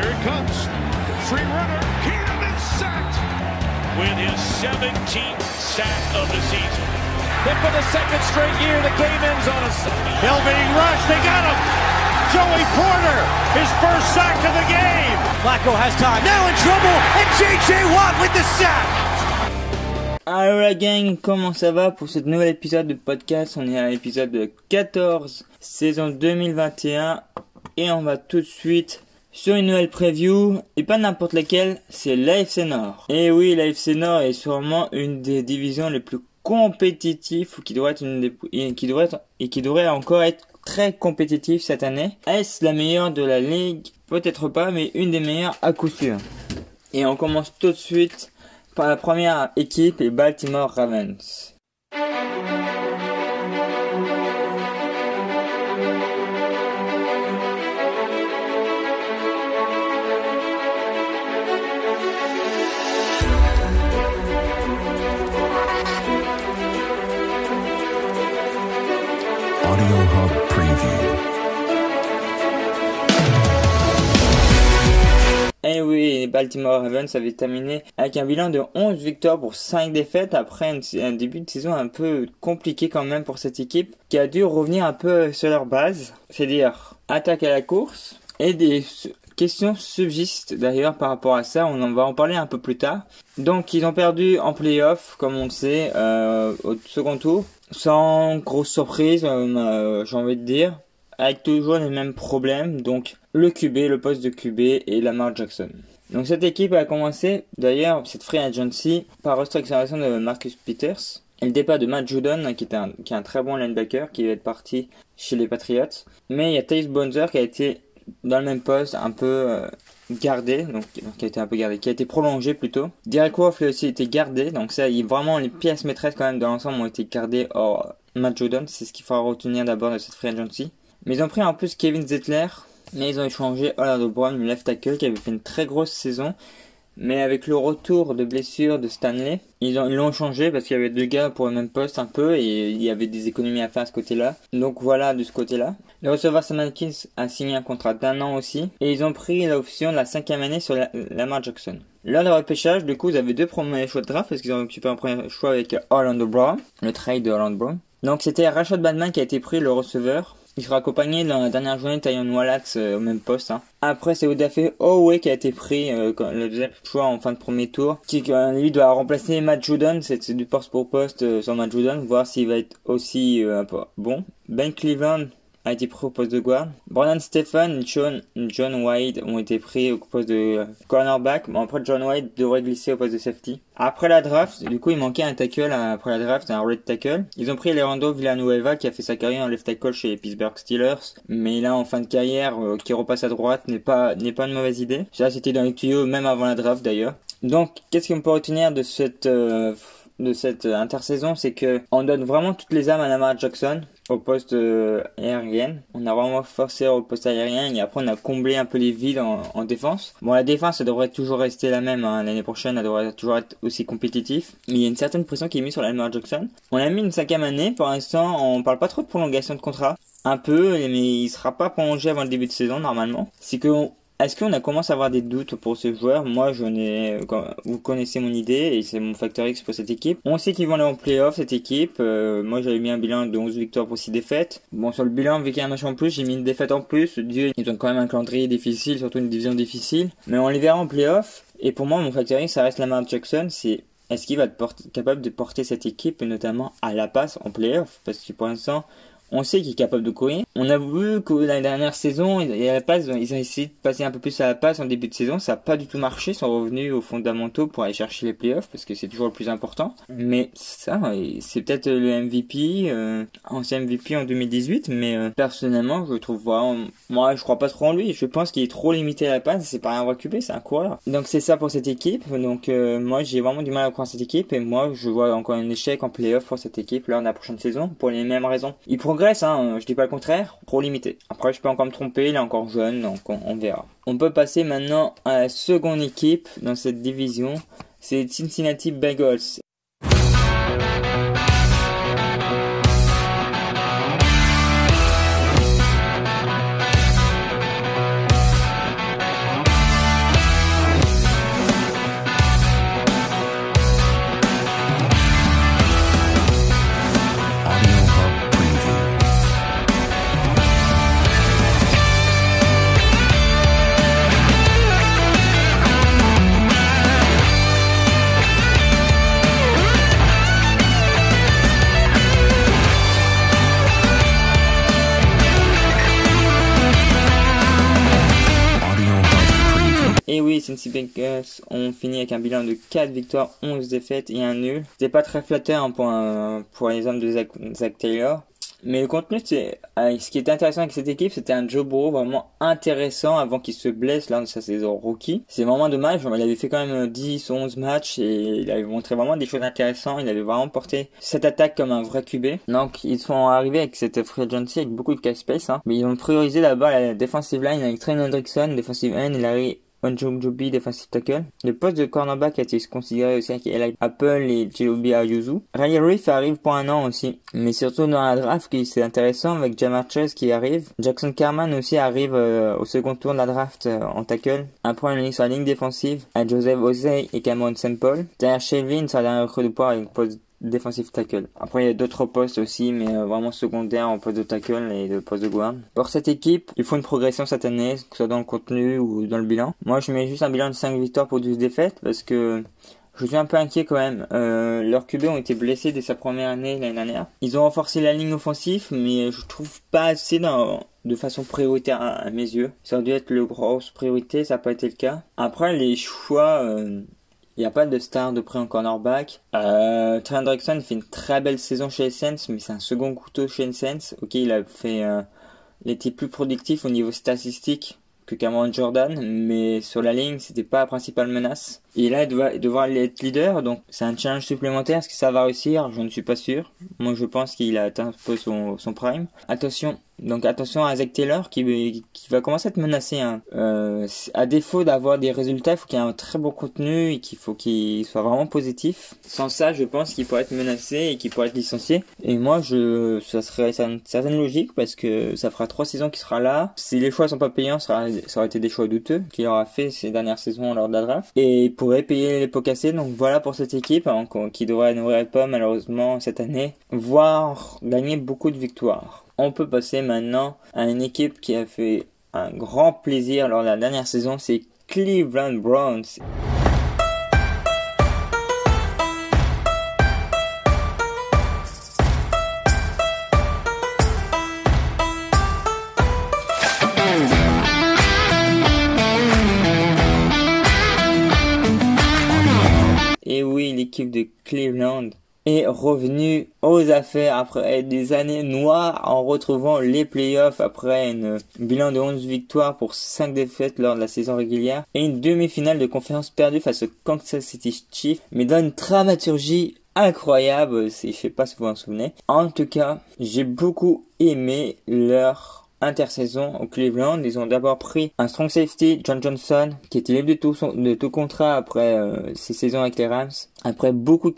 Here it comes. Free runner. Cam is sacked. with his 17th sack of the season. Then for the second straight year, the game ends on a Hill being rushed. They got him. Joey Porter, his first sack of the game. Flacco has time. Now in trouble, and J.J. Watt with the sack. Allo la gang, comment ça va pour ce nouvel épisode de podcast? On est à l'épisode 14, saison 2021, et on va tout de suite sur une nouvelle preview, et pas n'importe laquelle, c'est l'AFC Nord. Et oui, l'AFC Nord est sûrement une des divisions les plus compétitives, ou qui devrait être une des, qui devrait être, et qui devrait encore être très compétitive cette année. Est-ce la meilleure de la ligue? Peut-être pas, mais une des meilleures à coup sûr. Et on commence tout de suite par la première équipe, les Baltimore Ravens. Eh oui, Baltimore Ravens avaient terminé avec un bilan de 11 victoires pour 5 défaites après un, début de saison un peu compliqué quand même pour cette équipe qui a dû revenir un peu sur leur base, c'est-à-dire attaque à la course et des questions subsistent d'ailleurs par rapport à ça, on en va en parler un peu plus tard. Donc ils ont perdu en playoff comme on le sait euh, au second tour sans grosse surprise euh, euh, j'ai envie de dire avec toujours les mêmes problèmes, donc le QB, le poste de QB et Lamar Jackson. Donc cette équipe a commencé, d'ailleurs, cette free agency, par restructuration de Marcus Peters et le départ de Matt Judon, qui, était un, qui est un très bon linebacker, qui va être parti chez les Patriots. Mais il y a Tays Bonzer qui a été dans le même poste, un peu euh, gardé, donc qui a été un peu gardé, qui a été prolongé plutôt. Derek Wolf lui a aussi été gardé, donc ça, il, vraiment les pièces maîtresses quand même de l'ensemble ont été gardées. Or, Matt Judon, c'est ce qu'il faudra retenir d'abord de cette free agency. Mais ils ont pris en plus Kevin Zettler, mais ils ont échangé Orlando Brown, le left tackle, qui avait fait une très grosse saison. Mais avec le retour de blessure de Stanley, ils l'ont changé parce qu'il y avait deux gars pour le même poste un peu et il y avait des économies à faire à ce côté-là. Donc voilà de ce côté-là. Le receveur Sam a signé un contrat d'un an aussi et ils ont pris l'option de la cinquième année sur la- Lamar Jackson. Lors du repêchage, du coup, ils avaient deux premiers choix de draft parce qu'ils ont occupé un premier choix avec Orlando Brown, le trade de Orlando Brown. Donc c'était Rashad Batman qui a été pris, le receveur. Il sera accompagné dans la dernière journée de Tyon Wallace euh, au même poste. hein. Après c'est Odafe Owe qui a été pris, euh, le deuxième choix en fin de premier tour. Qui euh, lui doit remplacer Matt Judon, c'est du poste pour poste euh, sur Matt Judon, voir s'il va être aussi bon. Ben Cleveland a été pris au poste de guard. Brandon Stephen et John, John White ont été pris au poste de cornerback. Bon, après, John White devrait glisser au poste de safety. Après la draft, du coup, il manquait un tackle euh, après la draft, un red tackle. Ils ont pris Leandro Villanueva qui a fait sa carrière en left tackle chez les Pittsburgh Steelers. Mais là, en fin de carrière, euh, qui repasse à droite n'est pas, n'est pas une mauvaise idée. Ça, c'était dans les tuyaux, même avant la draft d'ailleurs. Donc, qu'est-ce qu'on peut retenir de cette, euh, de cette intersaison, c'est que on donne vraiment toutes les armes à Lamar Jackson au poste euh, aérien. On a vraiment forcé au poste aérien et après on a comblé un peu les vides en, en défense. Bon, la défense, elle devrait toujours rester la même. hein. L'année prochaine, elle devrait toujours être aussi compétitif. Mais il y a une certaine pression qui est mise sur Lamar Jackson. On a mis une cinquième année. Pour l'instant, on parle pas trop de prolongation de contrat. Un peu, mais il sera pas prolongé avant le début de saison normalement. C'est que est-ce qu'on a commencé à avoir des doutes pour ce joueur? Moi, je n'ai, quand- vous connaissez mon idée et c'est mon facteur X pour cette équipe. On sait qu'ils vont aller en playoff cette équipe. Euh, moi, j'avais mis un bilan de 11 victoires pour 6 défaites. Bon, sur le bilan, vu qu'il y a un match en plus, j'ai mis une défaite en plus. Dieu, ils ont quand même un calendrier difficile, surtout une division difficile. Mais on les verra en playoff. Et pour moi, mon facteur X, ça reste Lamar Jackson. C'est est-ce qu'il va être capable de porter cette équipe, notamment à la passe en playoff? Parce que pour l'instant, on sait qu'il est capable de courir. On a vu que la dernière saison, il- à la passe, ils ont essayé de passer un peu plus à la passe en début de saison. Ça n'a pas du tout marché. Ils sont revenus aux fondamentaux pour aller chercher les playoffs parce que c'est toujours le plus important. Mais ça, c'est peut-être le MVP, euh, ancien MVP en 2018. Mais euh, personnellement, je trouve moi, je crois pas trop en lui. Je pense qu'il est trop limité à la passe. C'est pas un vrai QB, c'est un coureur. Donc c'est ça pour cette équipe. Donc euh, moi, j'ai vraiment du mal à croire cette équipe. Et moi, je vois encore un échec en playoff pour cette équipe lors de la prochaine saison pour les mêmes raisons. Hein, je dis pas le contraire, trop limité. Après, je peux encore me tromper, il est encore jeune, donc on, on verra. On peut passer maintenant à la seconde équipe dans cette division, c'est Cincinnati Bengals. Cincinnati Bengals ont fini avec un bilan de 4 victoires, 11 défaites et un nul. C'était pas très flatteur hein, pour, pour les hommes de Zach, Taylor. Mais le contenu, c'est, euh, ce qui était intéressant avec cette équipe, c'était un Joe Burrow vraiment intéressant avant qu'il se blesse lors de sa saison rookie. C'est vraiment dommage. Il avait fait quand même 10, 11 matchs et il avait montré vraiment des choses intéressantes. Il avait vraiment porté cette attaque comme un vrai QB. Donc, ils sont arrivés avec cette free agency avec beaucoup de cap space, hein. Mais ils ont priorisé d'abord la defensive line avec Trent Hendrickson, defensive end, Larry Onjobi defensive tackle. Le poste de cornerback a été considéré aussi avec Eli Apple et Jilobi Ayuzu. Ray Reef arrive pour un an aussi. Mais surtout dans la draft, qui c'est intéressant avec Jamar Chase qui arrive. Jackson Carman aussi arrive euh, au second tour de la draft euh, en tackle. Après, on ligne sur la ligne défensive à Joseph Osei et Cameron Semple. Derrière Shelvin, sur la dernière recrue de poids avec poste defensive tackle. Après, il y a d'autres postes aussi, mais euh, vraiment secondaires en poste de tackle et de poste de guard. Pour cette équipe, il faut une progression cette année, que ce soit dans le contenu ou dans le bilan. Moi, je mets juste un bilan de 5 victoires pour 12 défaites parce que je suis un peu inquiet quand même. Euh, leurs QB ont été blessés dès sa première année l'année dernière. Ils ont renforcé la ligne offensive, mais je trouve pas assez dans, de façon prioritaire à, mes yeux. Ça aurait dû être le grosse priorité, ça n'a pas été le cas. Après, les choix, euh, il n'y a pas de star de près en cornerback. Euh, Trent Drexon fait une très belle saison chez Essence, mais c'est un second couteau chez Essence. Ok, il a fait, euh, il était plus productif au niveau statistique que Cameron Jordan, mais sur la ligne, c'était pas la principale menace. Et là, il doit devoir être leader, donc c'est un challenge supplémentaire. Est-ce que ça va réussir? Je ne suis pas sûr. Moi, je pense qu'il a atteint un peu son, prime. Attention, donc attention à Zach Taylor qui, qui va commencer à être menacé. Hein. Euh, à défaut d'avoir des résultats, il faut qu'il y ait un très bon contenu et qu'il faut qu'il soit vraiment positif. Sans ça, je pense qu'il pourrait être menacé et qu'il pourrait être licencié. Et moi, ça serait une certaine logique parce que ça fera trois saisons qu'il sera là. Si les choix sont pas payants, ça, aurait été des choix douteux qu'il aura fait ces dernières saisons lors de la draft. Il pourrait payer les pots cassés. Donc voilà pour cette équipe hein, qui devrait n'ouvrir pas malheureusement cette année, voire gagner beaucoup de victoires on peut passer maintenant à une équipe qui a fait un grand plaisir lors de la dernière saison, c'est Cleveland Browns. L'équipe de Cleveland est revenu aux affaires après des années noires en retrouvant les playoffs après un bilan de 11 victoires pour 5 défaites lors de la saison régulière et une demi-finale de conférence perdue face au Kansas City Chiefs mais dans une dramaturgie incroyable je sais pas si vous en souvenez. En tout cas, j'ai beaucoup aimé leur intersaison au Cleveland. Ils ont d'abord pris un strong safety, John Johnson, qui était libre de tout, de tout contrat après euh, ses saisons avec les Rams. Après beaucoup de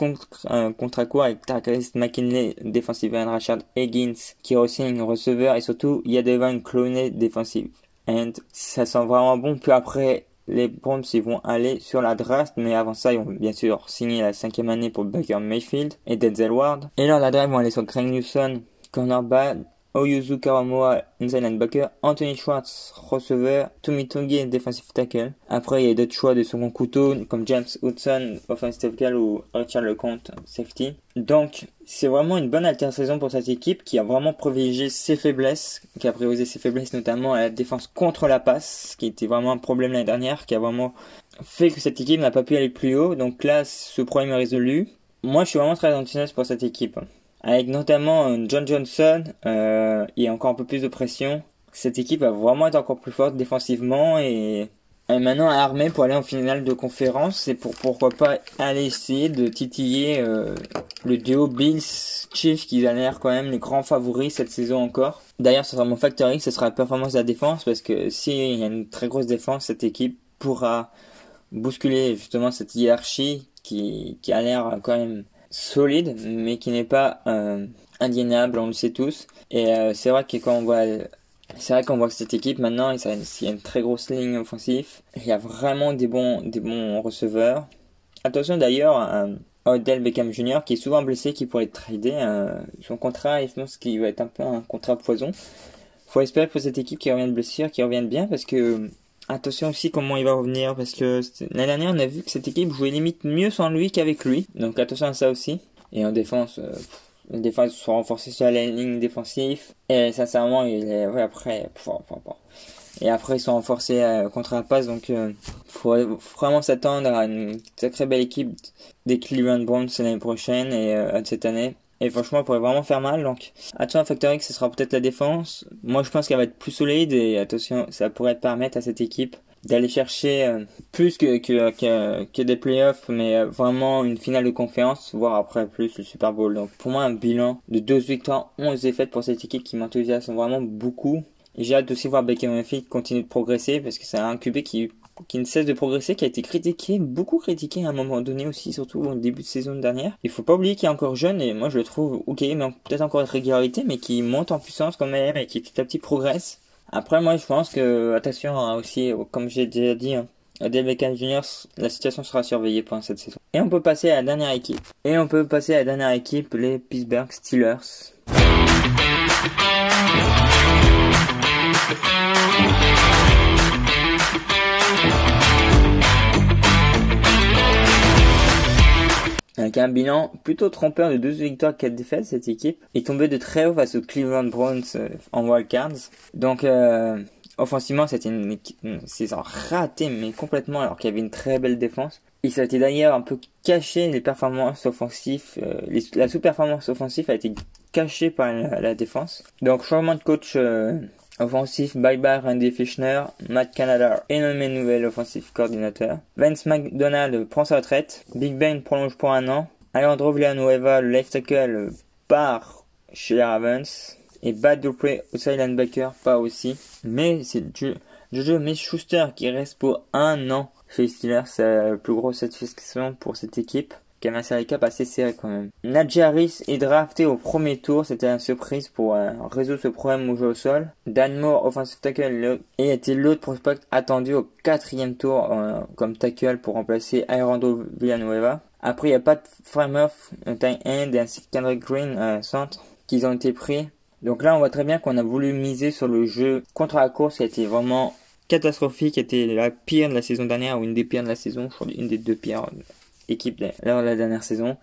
euh, contrats courts avec Tarkis McKinley, defensive end, Rashad Higgins, qui est aussi receveur, et surtout Yadevan Cloney, defensive end. Ça sent vraiment bon. Puis après, les Browns ils vont aller sur la draft, mais avant ça, ils vont bien sûr signer la cinquième année pour Baker Mayfield et Denzel Ward. Et là, la draft, ils vont aller sur Greg Newsom, cornerback, Oyuzu Karamoa, inside linebacker, Anthony Schwartz, receveur, Tomitongi, defensive tackle. Après, il y a d'autres choix de second couteau, comme James Hudson, offensive tackle, ou Richard Lecomte, safety. Donc, c'est vraiment une bonne alter-saison pour cette équipe qui a vraiment privilégié ses faiblesses, qui a priorisé ses faiblesses notamment à la défense contre la passe, qui était vraiment un problème l'année dernière, qui a vraiment fait que cette équipe n'a pas pu aller plus haut. Donc là, ce problème est résolu. Moi, je suis vraiment très enthousiaste pour cette équipe avec notamment euh, John Johnson euh, et encore un peu plus de pression. Cette équipe va vraiment être encore plus forte défensivement et est maintenant armée pour aller en finale de conférence et pour pourquoi pas aller essayer de titiller euh, le duo Bills Chiefs qui a l'air quand même les grands favoris cette saison encore. D'ailleurs, ce sera mon facteur ce sera la performance de la défense parce que s'il y a une très grosse défense, cette équipe pourra bousculer justement cette hiérarchie qui, qui a l'air quand même solide, mais qui n'est pas euh, indignable, on le sait tous. Et euh, c'est vrai que quand on voit, c'est vrai qu'on voit que cette équipe maintenant, il y a une très grosse ligne offensive. Il y a vraiment des bons, des bons receveurs. Attention d'ailleurs à Odell Beckham Jr. qui est souvent blessé, qui pourrait être tradé. Euh, son contrat, je pense qu'il va être un peu un contrat poison. Faut espérer pour cette équipe qui revient de blessure, qui revienne bien, parce que Attention aussi comment il va revenir parce que l'année dernière on a vu que cette équipe jouait limite mieux sans lui qu'avec lui. Donc attention à ça aussi. Et en défense, euh, la défense soit renforcée sur la ligne défensive. Et sincèrement, il est ouais, après. Et après, ils sont renforcés euh, contre la passe, donc il faut vraiment s'attendre à une sacrée belle équipe des Cleveland Browns l'année prochaine et cette année. Et franchement, elle pourrait vraiment faire mal. Donc, attention à Factor X, ce sera peut-être la défense. Moi, je pense qu'elle va être plus solide et attention, ça pourrait permettre à cette équipe d'aller chercher euh, plus que, des playoffs, mais euh, vraiment une finale de conférence, voire après plus le Super Bowl. Donc pour moi, un bilan de 12 victoires, 11 défaites pour cette équipe qui m'enthousiasme vraiment beaucoup. J'ai hâte aussi voir Baker Mayfield continuer de progresser parce que c'est un QB qui qui ne cesse de progresser, qui a été critiqué, beaucoup critiqué à un moment donné aussi, surtout au début de saison dernière. Il faut pas oublier qu'il est encore jeune et moi je le trouve ok, mais peut-être encore de régularité, mais qui monte en puissance quand même et qui petit à petit progresse. Après, moi, je pense que, attention hein, aussi, comme j'ai déjà dit, hein, Odell Beckham Jr., la situation sera surveillée pendant cette saison. Et on peut passer à la dernière équipe. Et on peut passer à la dernière équipe, les Pittsburgh Steelers. Un bilan plutôt trompeur de 12 victoires, 4 défaites, cette équipe est tombée de très haut face aux Cleveland Browns euh, en wildcards. Donc, euh, offensivement, c'était une, saison ratée, mais complètement, alors qu'il y avait une très belle défense. Il s'était d'ailleurs un peu caché les performances offensives, euh, la sous-performance offensive a été cachée par la, défense. Donc, changement de coach Offensif, bye bye Randy Fishner, Matt Canada est nommé nouvel offensif coordinateur. Vince McDonald prend sa retraite. Big Ben prolonge pour un an. Alejandro Villanueva, le left tackle, part chez les Ravens. Et Bad Dupree, outside linebacker, pas aussi. Mais c'est Jojo Smith-Schuster qui reste pour un an chez les. C'est la plus grosse satisfaction pour cette équipe qui avait un salary cap assez serré quand même. Najee Harris est drafté au premier tour, c'était une surprise pour euh, résoudre ce problème au jeu au sol. Dan Moore, offensive tackle, et était l'autre prospect attendu au quatrième tour euh, comme tackle pour remplacer Ayrando Villanueva. Après, il n'y a pas de Framer, tight end ainsi que Kendrick Green, euh, centre, qui ont été pris. Donc là, on voit très bien qu'on a voulu miser sur le jeu contre la course qui a été vraiment catastrophique, qui était la pire de la saison dernière ou une des pires de la saison, je crois une des deux pires équipe lors de la dernière saison.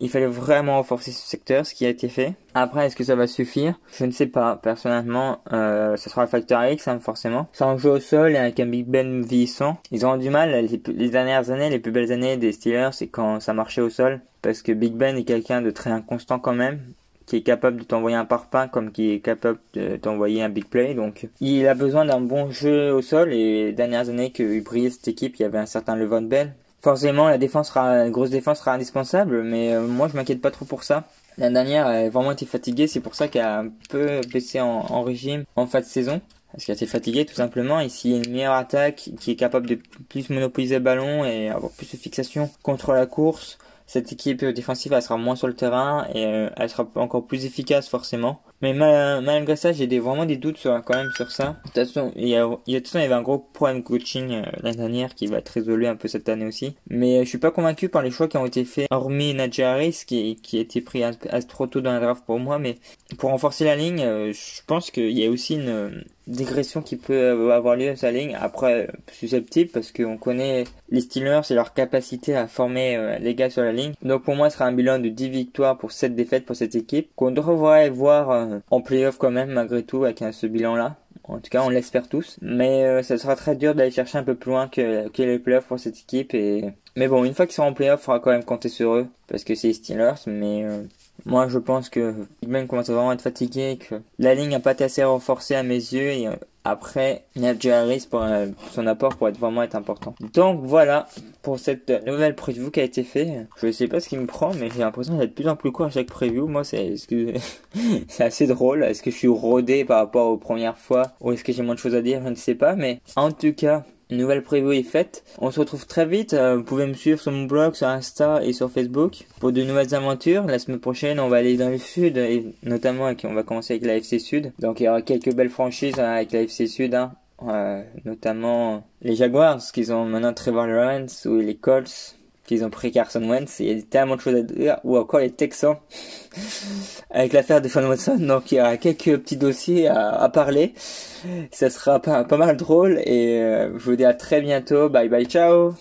Il fallait vraiment renforcer ce secteur, ce qui a été fait. Après, est-ce que ça va suffire? Je ne sais pas. Personnellement, euh, ça sera le facteur X, hein, forcément. Sans jeu au sol et avec un Big Ben vieillissant, ils ont du mal. Les, dernières années, les plus belles années des Steelers, c'est quand ça marchait au sol. Parce que Big Ben est quelqu'un de très inconstant quand même qui est capable de t'envoyer un parpaing comme qui est capable de t'envoyer un big play. Donc, il a besoin d'un bon jeu au sol et les dernières années que brillait cette équipe, il y avait un certain Levon Bell Forcément, la défense sera, grosse défense sera indispensable, mais euh, moi je m'inquiète pas trop pour ça. L'année dernière, elle a vraiment été fatiguée, c'est pour ça qu'elle a un peu baissé en, régime en fin de saison. Parce qu'elle était fatiguée tout simplement. Ici, il y a une meilleure attaque qui est capable de plus monopoliser le ballon et avoir plus de fixation contre la course cette équipe défensive elle sera moins sur le terrain et euh, elle sera encore plus efficace forcément. Mais malgré ça, j'ai des, vraiment des doutes sur, quand même sur ça. De toute façon, il y a, il y, a, il y avait un gros problème coaching euh, l'année dernière qui va être résolu un peu cette année aussi. Mais euh, je suis pas convaincu par les choix qui ont été faits, hormis Nadjaris qui, qui a été pris à, trop tôt dans la draft pour moi. Mais pour renforcer la ligne, je pense qu'il y a aussi une dégression qui peut avoir lieu à sa ligne. Après, susceptible parce qu'on connaît les Steelers et leur capacité à former les gars sur la ligne. Donc pour moi, ce sera un bilan de 10 victoires pour 7 défaites pour cette équipe qu'on devrait voir euh, en playoff quand même malgré tout avec ce bilan-là. En tout cas, on l'espère tous. Mais euh, ça sera très dur d'aller chercher un peu plus loin que, les playoffs pour cette équipe. Et... Mais bon, une fois qu'ils seront en playoff, il faudra quand même compter sur eux. Parce que c'est les Steelers. Mais euh, moi, je pense que Big Ben commence à vraiment être fatigué. Que la ligne n'a pas été assez renforcée à mes yeux. Et après, Najee Harris pour son apport pour être vraiment être important. Donc voilà pour cette nouvelle preview qui a été faite. Je sais pas ce qui me prend, mais j'ai l'impression d'être de plus en plus court à chaque preview. Moi, c'est c'est assez drôle? Est-ce que je suis rodé par rapport aux premières fois? Ou est-ce que j'ai moins de choses à dire? Je ne sais pas, mais en tout cas, une nouvelle preview est faite. On se retrouve très vite. Euh, vous pouvez me suivre sur mon blog, sur Insta et sur Facebook pour de nouvelles aventures. La semaine prochaine, on va aller dans le sud et notamment on va commencer avec la FC Sud. Donc il y aura quelques belles franchises hein, avec la FC Sud, hein. euh, notamment les Jaguars qui ont maintenant Trevor Lawrence ou les Colts qu'ils ont pris Carson Wentz. Il y a tellement de choses à dire. Ou encore les Texans avec l'affaire de Sean Watson. Donc il y aura quelques petits dossiers à, parler. Ça sera pas, pas mal drôle. Et euh, je vous dis à très bientôt. Bye bye, ciao